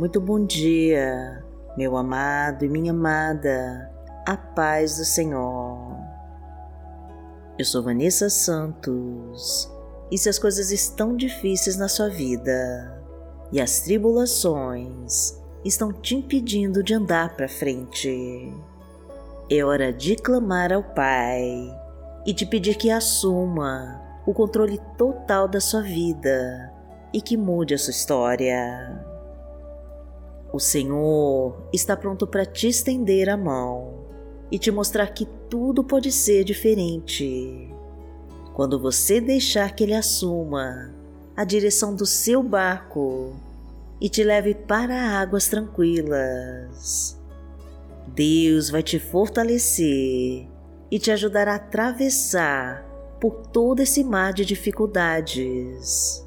Muito bom dia, meu amado e minha amada, a paz do Senhor. Eu sou Vanessa Santos e se as coisas estão difíceis na sua vida e as tribulações estão te impedindo de andar para frente, é hora de clamar ao Pai e de pedir que assuma o controle total da sua vida e que mude a sua história. O Senhor está pronto para te estender a mão e te mostrar que tudo pode ser diferente. Quando você deixar que Ele assuma a direção do seu barco e te leve para águas tranquilas. Deus vai te fortalecer e te ajudar a atravessar por todo esse mar de dificuldades,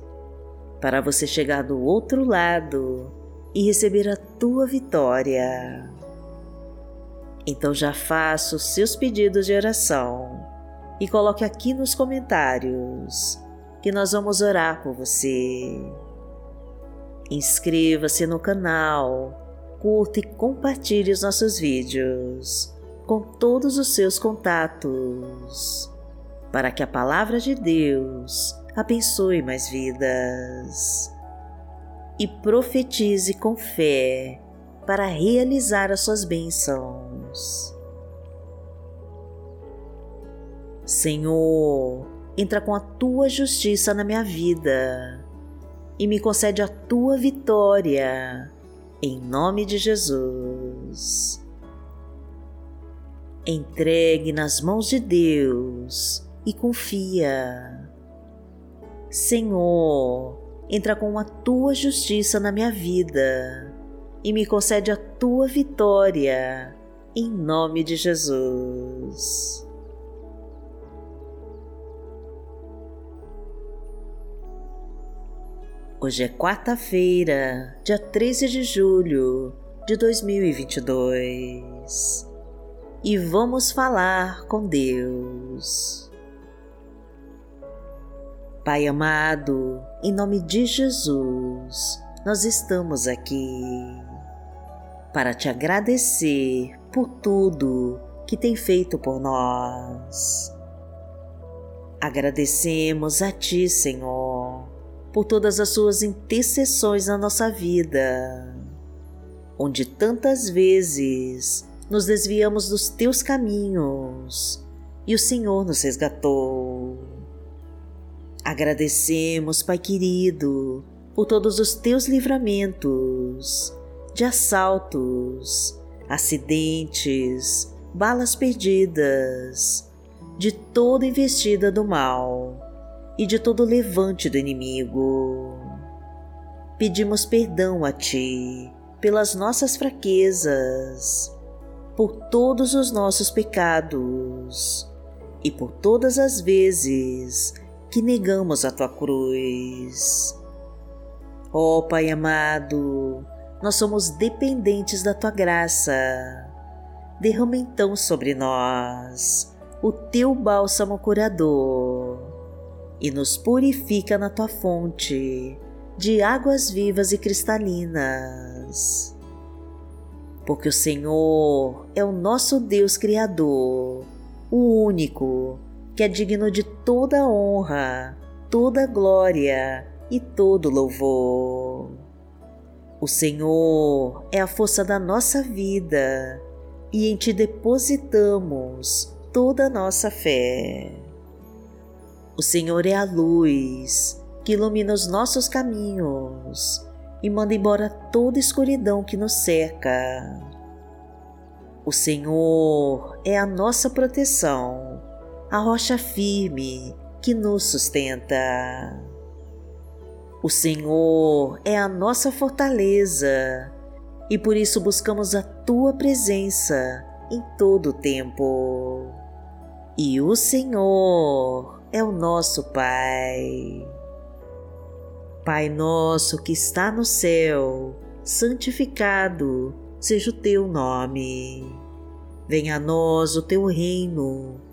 para você chegar do outro lado e receber a tua vitória. Então já faça os seus pedidos de oração e coloque aqui nos comentários que nós vamos orar por você. Inscreva-se no canal, curta e compartilhe os nossos vídeos com todos os seus contatos, para que a palavra de Deus abençoe mais vidas e profetize com fé para realizar as suas bênçãos. Senhor, entra com a tua justiça na minha vida e me concede a tua vitória, em nome de Jesus. Entregue nas mãos de Deus e confia. Senhor, entra com a tua justiça na minha vida e me concede a tua vitória, em nome de Jesus. Hoje é quarta-feira, dia 13 de julho de 2022 e vamos falar com Deus. Pai amado, em nome de Jesus, nós estamos aqui para te agradecer por tudo que tem feito por nós. Agradecemos a Ti, Senhor, por todas as Suas intercessões na nossa vida, onde tantas vezes nos desviamos dos Teus caminhos e o Senhor nos resgatou. Agradecemos, Pai querido, por todos os teus livramentos de assaltos, acidentes, balas perdidas, de toda investida do mal e de todo levante do inimigo. Pedimos perdão a Ti pelas nossas fraquezas, por todos os nossos pecados e por todas as vezes que negamos a tua cruz. Ó oh, Pai amado, nós somos dependentes da tua graça. Derrama então sobre nós o teu bálsamo curador e nos purifica na tua fonte de águas vivas e cristalinas. Porque o Senhor é o nosso Deus Criador, o único que é digno de toda honra, toda glória e todo louvor. O Senhor é a força da nossa vida e em Ti depositamos toda a nossa fé. O Senhor é a luz que ilumina os nossos caminhos e manda embora toda escuridão que nos cerca. O Senhor é a nossa proteção a rocha firme que nos sustenta. O Senhor é a nossa fortaleza e por isso buscamos a tua presença em todo o tempo. E o Senhor é o nosso Pai. Pai nosso que está no céu, santificado seja o teu nome. Venha a nós o teu reino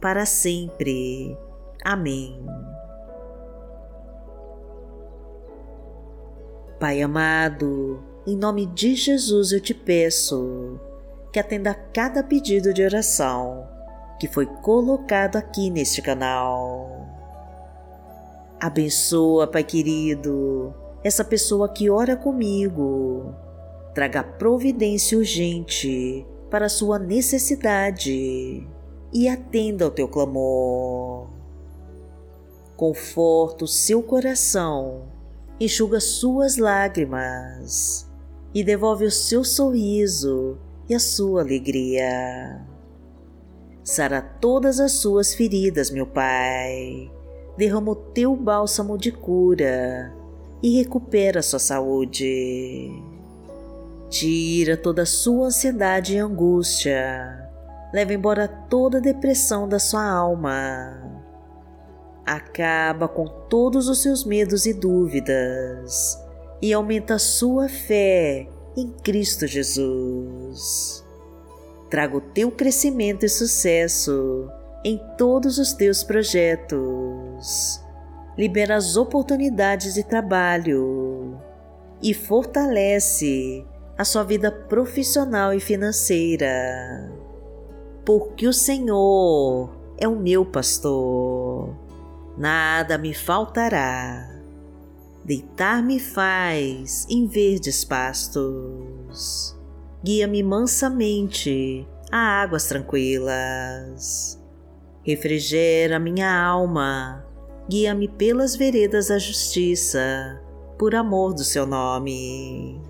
para sempre. Amém. Pai amado, em nome de Jesus eu te peço que atenda a cada pedido de oração que foi colocado aqui neste canal. Abençoa, Pai querido, essa pessoa que ora comigo. Traga providência urgente para sua necessidade e atenda ao teu clamor. Conforta o seu coração enxuga suas lágrimas e devolve o seu sorriso e a sua alegria. Sara todas as suas feridas, meu Pai. Derrama o teu bálsamo de cura e recupera sua saúde. Tira toda a sua ansiedade e angústia. Leva embora toda a depressão da sua alma acaba com todos os seus medos e dúvidas e aumenta sua fé em Cristo Jesus. Traga o teu crescimento e sucesso em todos os teus projetos. Libera as oportunidades de trabalho e fortalece a sua vida profissional e financeira. Porque o Senhor é o meu pastor nada me faltará. Deitar-me faz em verdes pastos. Guia-me mansamente a águas tranquilas. Refrigera minha alma, guia-me pelas veredas da justiça, por amor do seu nome.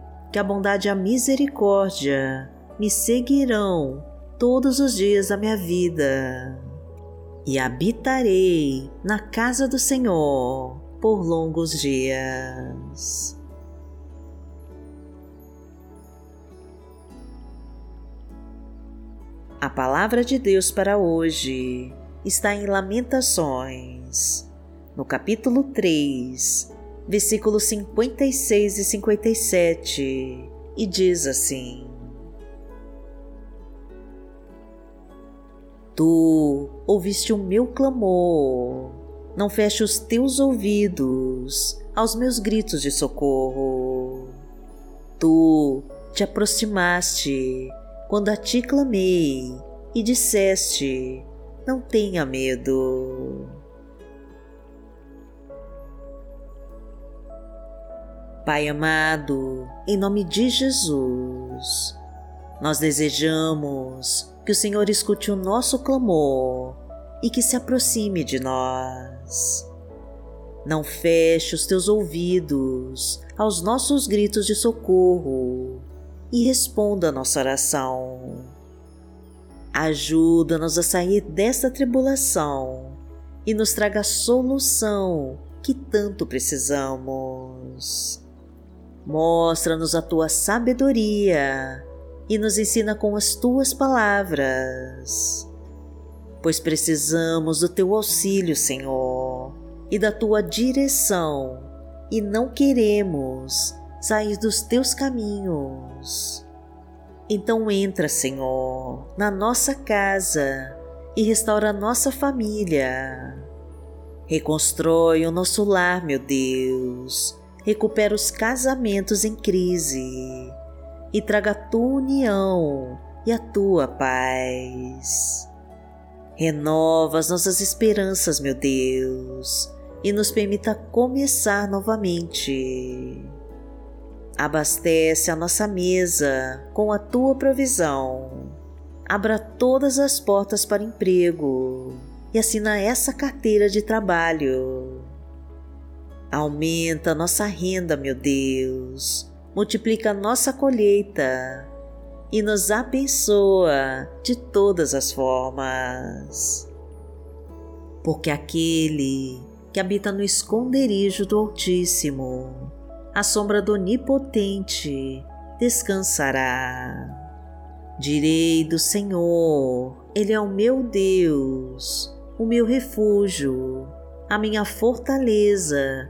que a bondade e a misericórdia me seguirão todos os dias da minha vida e habitarei na casa do Senhor por longos dias. A palavra de Deus para hoje está em Lamentações, no capítulo 3, versículos 56 e 57, e diz assim: Tu ouviste o meu clamor, não feche os teus ouvidos aos meus gritos de socorro. Tu te aproximaste quando a ti clamei e disseste: Não tenha medo. Pai amado, em nome de Jesus, nós desejamos que o Senhor escute o nosso clamor e que se aproxime de nós. Não feche os teus ouvidos aos nossos gritos de socorro e responda a nossa oração. Ajuda-nos a sair desta tribulação e nos traga a solução que tanto precisamos. Mostra-nos a tua sabedoria e nos ensina com as tuas palavras. Pois precisamos do teu auxílio, Senhor, e da tua direção, e não queremos sair dos teus caminhos. Então entra, Senhor, na nossa casa e restaura a nossa família. Reconstrói o nosso lar, meu Deus. Recupera os casamentos em crise e traga a tua união e a tua paz. Renova as nossas esperanças, meu Deus, e nos permita começar novamente. Abastece a nossa mesa com a tua provisão. Abra todas as portas para emprego e assina essa carteira de trabalho. Aumenta nossa renda, meu Deus. Multiplica nossa colheita e nos abençoa de todas as formas. Porque aquele que habita no esconderijo do Altíssimo, a sombra do Onipotente, descansará. Direi do Senhor, Ele é o meu Deus, o meu refúgio, a minha fortaleza,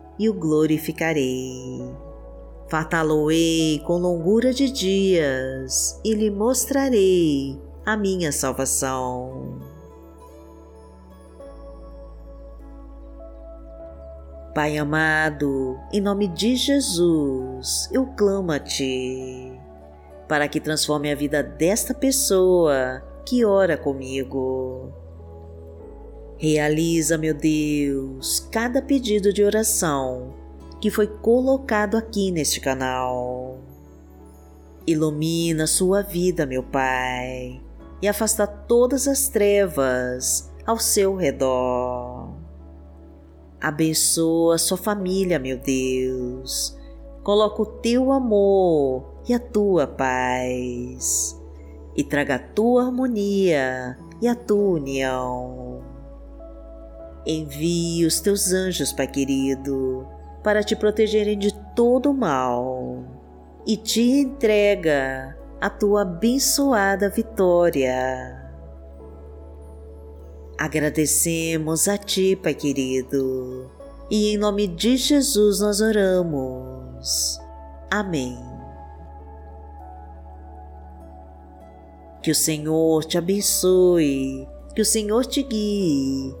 e o glorificarei Fartá-lo-ei com longura de dias e lhe mostrarei a minha salvação. Pai amado, em nome de Jesus, eu clamo a Ti, para que transforme a vida desta pessoa que ora comigo. Realiza, meu Deus, cada pedido de oração que foi colocado aqui neste canal. Ilumina sua vida, meu Pai, e afasta todas as trevas ao seu redor. Abençoa sua família, meu Deus. Coloca o teu amor e a tua paz, e traga a tua harmonia e a tua união. Envie os teus anjos, Pai querido, para te protegerem de todo mal e te entrega a tua abençoada vitória. Agradecemos a Ti, Pai querido, e em nome de Jesus nós oramos. Amém. Que o Senhor te abençoe, que o Senhor te guie